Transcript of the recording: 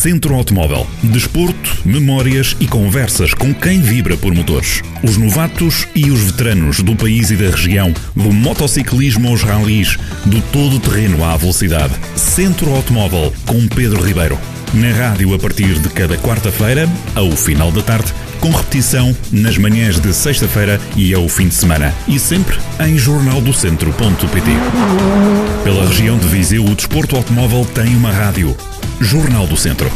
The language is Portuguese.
Centro Automóvel. Desporto, memórias e conversas com quem vibra por motores. Os novatos e os veteranos do país e da região, do motociclismo aos ralis, do todo terreno à velocidade. Centro Automóvel com Pedro Ribeiro. Na rádio a partir de cada quarta-feira, ao final da tarde, com repetição nas manhãs de sexta-feira e ao fim de semana. E sempre em jornaldocentro.pt. Pela região de Viseu, o desporto automóvel tem uma rádio. Jornal do Centro.